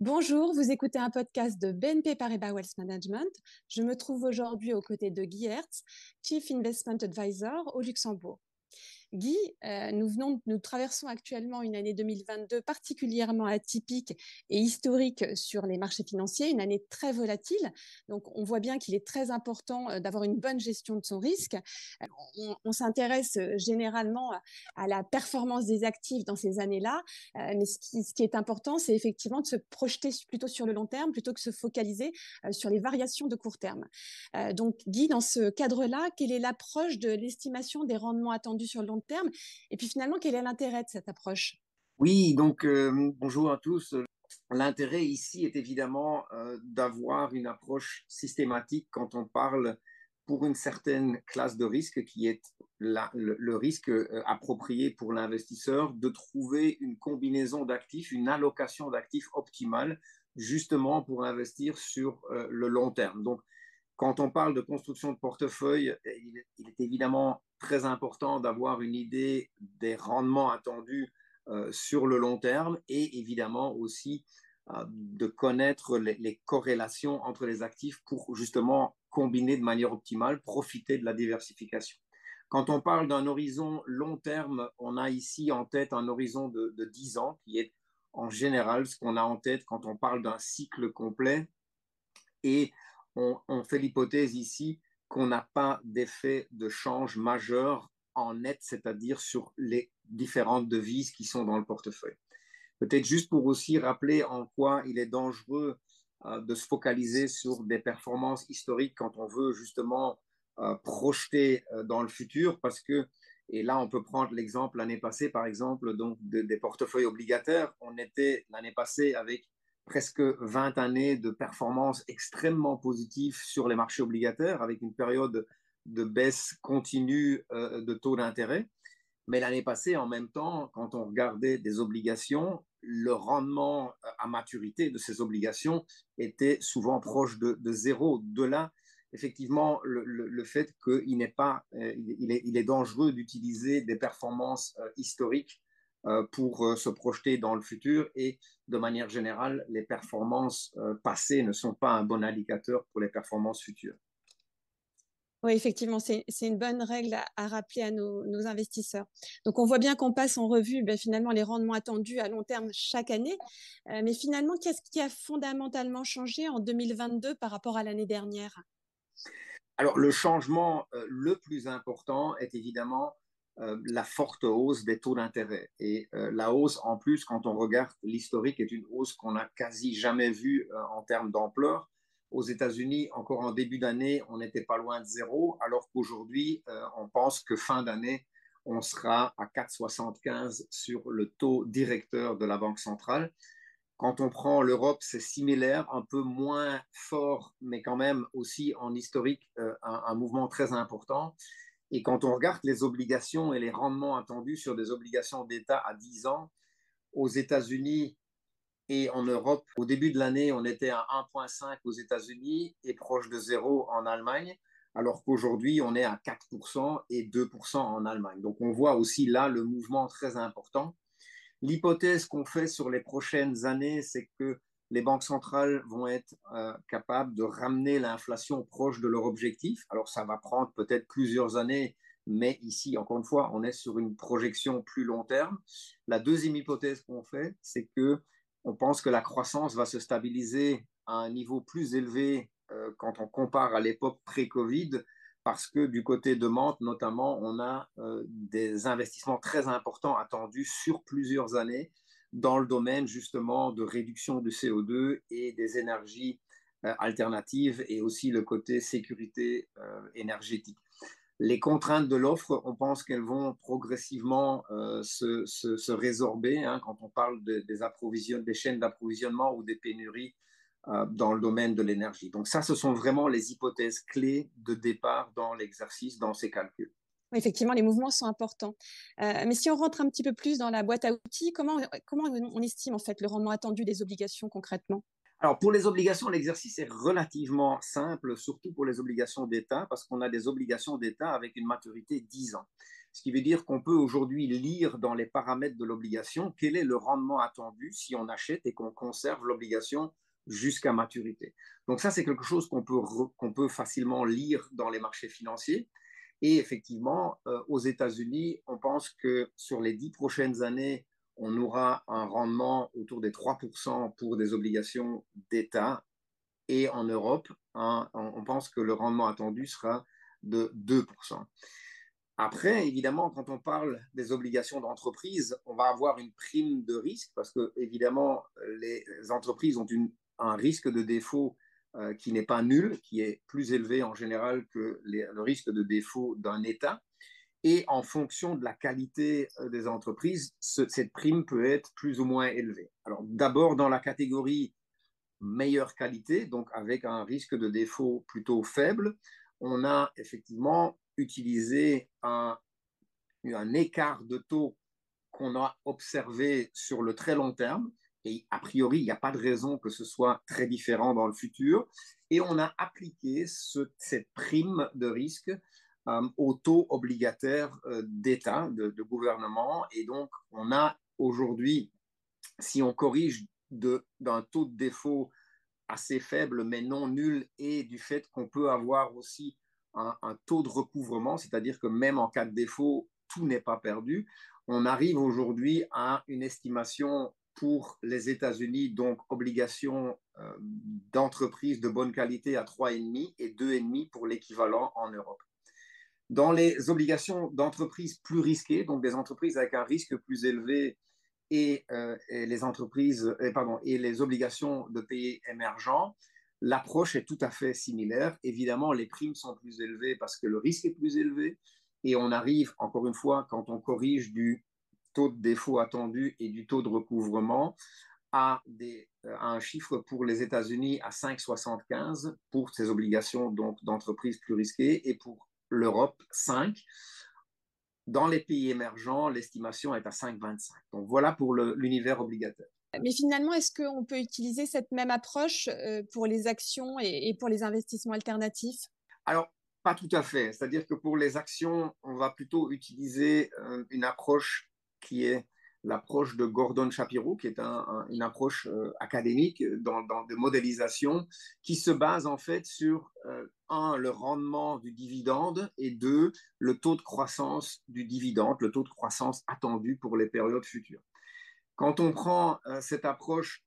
Bonjour, vous écoutez un podcast de BNP Paribas Wealth Management. Je me trouve aujourd'hui aux côtés de Guy Hertz, Chief Investment Advisor au Luxembourg. Guy, euh, nous, traversons actuellement une année 2022 particulièrement atypique et historique sur les marchés financiers, une année très volatile. Donc, on voit bien qu'il est très important euh, d'avoir une bonne gestion de son risque. Euh, on, s'intéresse généralement à la performance des actifs dans ces années-là, mais ce qui, est important, c'est effectivement de se projeter plutôt sur le long terme plutôt que se focaliser sur les variations de court terme. donc, Guy, dans ce cadre-là, quelle est l'approche de l'estimation des rendements attendus sur le long terme. Et puis finalement, quel est l'intérêt de cette approche? Oui, donc euh, bonjour à tous. L'intérêt ici est évidemment euh, d'avoir une approche systématique quand on parle pour une certaine classe de risque qui est le, risque euh, approprié pour l'investisseur de trouver une combinaison d'actifs, une allocation d'actifs optimale justement pour investir sur le long terme. Donc, quand on parle de construction de portefeuille, il est, évidemment très important d'avoir une idée des rendements attendus euh, sur le long terme et évidemment aussi euh, de connaître les, corrélations entre les actifs pour justement combiner de manière optimale, profiter de la diversification. Quand on parle d'un horizon long terme, on a ici en tête un horizon de, de 10 ans qui est en général ce qu'on a en tête quand on parle d'un cycle complet. Et on, fait l'hypothèse ici qu'on n'a pas d'effet de change majeur en net, c'est-à-dire sur les différentes devises qui sont dans le portefeuille. Peut-être juste pour aussi rappeler en quoi il est dangereux euh, de se focaliser sur des performances historiques quand on veut justement euh, projeter euh, dans le futur, parce que, et là on peut prendre l'exemple l'année passée, par exemple, donc des portefeuilles obligataires. On était l'année passée avec presque 20 années de performance extrêmement positive sur les marchés obligataires, avec une période de baisse continue euh, de taux d'intérêt. Mais l'année passée, en même temps, quand on regardait des obligations, le rendement à maturité de ces obligations était souvent proche de, zéro. De là, effectivement, le, fait qu'il n'est pas, euh, il, est, dangereux d'utiliser des performances euh, historiques euh, pour euh, se projeter dans le futur et de manière générale, les performances euh, passées ne sont pas un bon indicateur pour les performances futures. Oui, effectivement, c'est une bonne règle à, rappeler à nos, investisseurs. Donc, on voit bien qu'on passe en revue ben, finalement les rendements attendus à long terme chaque année. mais finalement, qu'est-ce qui a fondamentalement changé en 2022 par rapport à l'année dernière? Alors, le changement le plus important est évidemment euh, la forte hausse des taux d'intérêt. Et euh, la hausse, en plus, quand on regarde l'historique, est une hausse qu'on n'a quasi jamais vue euh, en termes d'ampleur. Aux États-Unis, encore en début d'année, on n'était pas loin de zéro, alors qu'aujourd'hui, on pense que fin d'année, on sera à 4,75 sur le taux directeur de la Banque centrale. Quand on prend l'Europe, c'est similaire, un peu moins fort, mais quand même aussi en historique, un mouvement très important. Et quand on regarde les obligations et les rendements attendus sur des obligations d'État à 10 ans, aux États-Unis et en Europe, au début de l'année, on était à 1,5 aux États-Unis et proche de zéro en Allemagne, alors qu'aujourd'hui, on est à 4% et 2% en Allemagne. Donc on voit aussi là le mouvement très important. L'hypothèse qu'on fait sur les prochaines années, c'est que les banques centrales vont être euh, capables de ramener l'inflation proche de leur objectif. Alors ça va prendre peut-être plusieurs années, mais ici, encore une fois, on est sur une projection plus long terme. La deuxième hypothèse qu'on fait, c'est que on pense que la croissance va se stabiliser à un niveau plus élevé euh, quand on compare à l'époque pré-Covid, parce que du côté de Mantes, notamment, on a euh, des investissements très importants attendus sur plusieurs années dans le domaine justement de réduction du CO2 et des énergies euh, alternatives et aussi le côté sécurité euh, énergétique. Les contraintes de l'offre, on pense qu'elles vont progressivement euh, se, résorber hein, quand on parle des chaînes d'approvisionnement ou des pénuries dans le domaine de l'énergie. Donc ça, ce sont vraiment les hypothèses clés de départ dans l'exercice, dans ces calculs. Effectivement, les mouvements sont importants. Euh, mais si on rentre un petit peu plus dans la boîte à outils, comment, comment on estime en fait le rendement attendu des obligations concrètement? Alors, pour les obligations, l'exercice est relativement simple, surtout pour les obligations d'État, parce qu'on a des obligations d'État avec une maturité 10 ans. ce qui veut dire qu'on peut aujourd'hui lire dans les paramètres de l'obligation quel est le rendement attendu si on achète et qu'on conserve l'obligation jusqu'à maturité. Donc ça, c'est quelque chose qu'on peut, qu'on peut facilement lire dans les marchés financiers. Et effectivement, euh, aux États-Unis, on pense que sur les dix prochaines années, on aura un rendement autour des 3% pour des obligations d'État. Et en Europe, hein, on pense que le rendement attendu sera de 2%. Après, évidemment, quand on parle des obligations d'entreprise, on va avoir une prime de risque parce que, évidemment, les entreprises ont un risque de défaut euh, qui n'est pas nul, qui est plus élevé en général que le risque de défaut d'un État. Et en fonction de la qualité euh, des entreprises, cette prime peut être plus ou moins élevée. Alors, d'abord, dans la catégorie meilleure qualité, donc avec un risque de défaut plutôt faible, on a effectivement utilisé un, un écart de taux qu'on a observé sur le très long terme. Et a priori, il n'y a pas de raison que ce soit très différent dans le futur. Et on a appliqué cette prime de risque euh, au taux obligataire euh, d'État, de, de, gouvernement. Et donc, on a aujourd'hui, si on corrige d'un taux de défaut assez faible mais non nul et du fait qu'on peut avoir aussi un, taux de recouvrement, c'est-à-dire que même en cas de défaut, tout n'est pas perdu. On arrive aujourd'hui à une estimation pour les États-Unis, donc obligation euh, d'entreprise de bonne qualité à 3,5 et 2,5 pour l'équivalent en Europe. Dans les obligations d'entreprise plus risquées, donc des entreprises avec un risque plus élevé et, euh, les entreprises, et, pardon, et les obligations de pays émergents, l'approche est tout à fait similaire. Évidemment, les primes sont plus élevées parce que le risque est plus élevé. Et on arrive, encore une fois, quand on corrige du taux de défaut attendu et du taux de recouvrement, à, des, un chiffre pour les États-Unis à 5,75 pour ces obligations d'entreprises plus risquées et pour l'Europe 5. Dans les pays émergents, l'estimation est à 5,25. Donc voilà pour l'univers obligataire. Mais finalement, est-ce qu'on peut utiliser cette même approche euh, pour les actions et pour les investissements alternatifs? Alors, pas tout à fait. C'est-à-dire que pour les actions, on va plutôt utiliser euh, une approche qui est l'approche de Gordon Shapiro, qui est une approche euh, académique dans, dans, de modélisation, qui se base en fait sur, un, le rendement du dividende, et deux, le taux de croissance du dividende, le taux de croissance attendu pour les périodes futures. Quand on prend euh, cette approche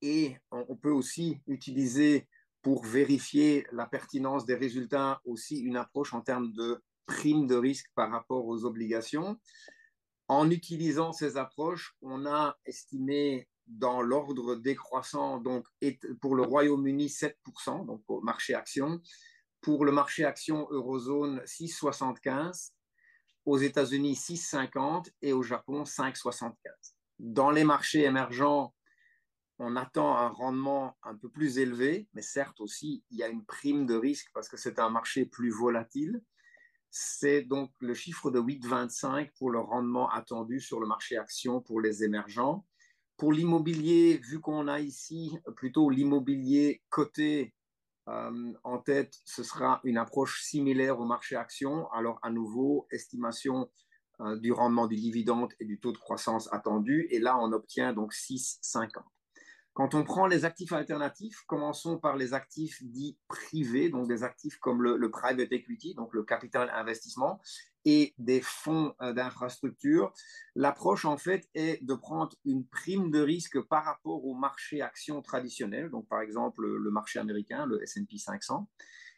et on, peut aussi utiliser pour vérifier la pertinence des résultats aussi une approche en termes de prime de risque par rapport aux obligations. En utilisant ces approches, on a estimé dans l'ordre décroissant, donc pour le Royaume-Uni 7%, donc au marché action, pour le marché action eurozone 6,75 aux États-Unis 6,50 et au Japon 5,75. Dans les marchés émergents, on attend un rendement un peu plus élevé, mais certes aussi, il y a une prime de risque parce que c'est un marché plus volatile. C'est donc le chiffre de 8,25 pour le rendement attendu sur le marché action pour les émergents. Pour l'immobilier, vu qu'on a ici plutôt l'immobilier coté euh, en tête, ce sera une approche similaire au marché action. Alors, à nouveau, estimation euh, du rendement du dividende et du taux de croissance attendu. Et là, on obtient donc 6,50. Quand on prend les actifs alternatifs, commençons par les actifs dits privés, donc des actifs comme le, private equity, donc le capital investissement, et des fonds euh, d'infrastructure. L'approche, en fait, est de prendre une prime de risque par rapport au marché actions traditionnel, donc par exemple le marché américain, le S&P 500.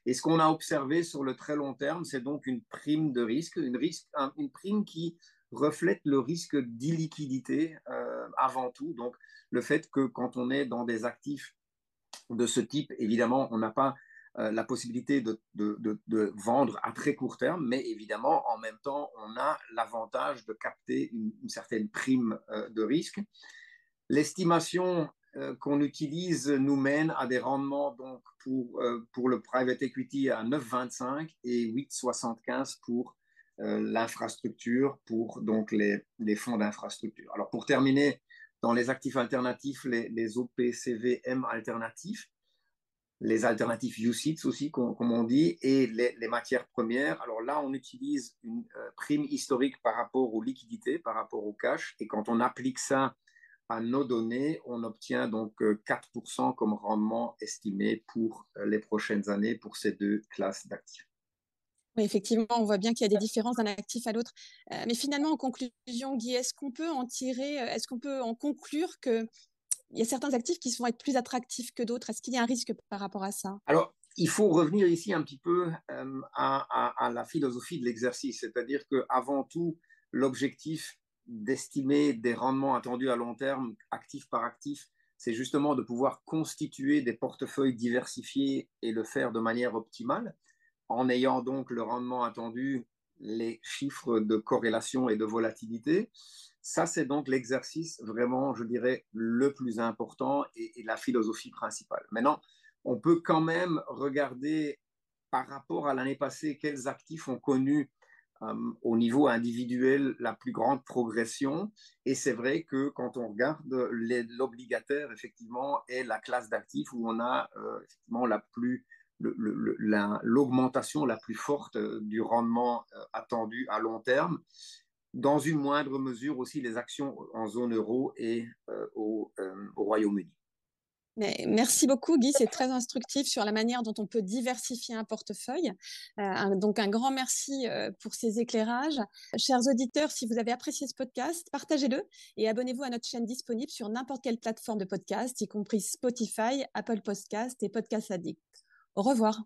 Et ce qu'on a observé sur le très long terme, c'est donc une prime de risque, une, risque, une prime qui reflète le risque d'illiquidité euh, avant tout. Donc, le fait que quand on est dans des actifs de ce type, évidemment, on n'a pas euh, la possibilité de, vendre à très court terme, mais évidemment, en même temps, on a l'avantage de capter une, certaine prime euh, de risque. L'estimation qu'on utilise nous mène à des rendements donc pour, pour le private equity à 9,25 et 8,75 pour l'infrastructure pour donc les, fonds d'infrastructure. Alors pour terminer, dans les actifs alternatifs, les, OPCVM alternatifs, les alternatives UCITS aussi, comme, on dit, et les, matières premières. Alors là, on utilise une euh, prime historique par rapport aux liquidités, par rapport au cash, et quand on applique ça à nos données, on obtient donc 4% comme rendement estimé pour les prochaines années pour ces deux classes d'actifs. Effectivement, on voit bien qu'il y a des différences d'un actif à l'autre. Euh, mais finalement, en conclusion, Guy, est-ce qu'on peut en tirer, euh, est-ce qu'on peut en conclure qu'il y a certains actifs qui vont être plus attractifs que d'autres? Est-ce qu'il y a un risque par rapport à ça? Alors, il faut revenir ici un petit peu euh, à, la philosophie de l'exercice, c'est-à-dire qu'avant tout, l'objectif d'estimer des rendements attendus à long terme, actif par actif, c'est justement de pouvoir constituer des portefeuilles diversifiés et le faire de manière optimale en ayant donc le rendement attendu, les chiffres de corrélation et de volatilité. Ça, c'est donc l'exercice vraiment, je dirais, le plus important et, la philosophie principale. Maintenant, on peut quand même regarder par rapport à l'année passée quels actifs ont connu euh, au niveau individuel la plus grande progression. Et c'est vrai que quand on regarde l'obligataire, effectivement, est la classe d'actifs où on a euh, effectivement la plus l'augmentation la, plus forte euh, du rendement euh, attendu à long terme, dans une moindre mesure aussi les actions en zone euro et euh, au, Royaume-Uni. merci beaucoup Guy, c'est très instructif sur la manière dont on peut diversifier un portefeuille. donc un grand merci pour ces éclairages. Chers auditeurs, si vous avez apprécié ce podcast, partagez-le et abonnez-vous à notre chaîne disponible sur n'importe quelle plateforme de podcast, y compris Spotify, Apple Podcast et Podcast Addict. Au revoir.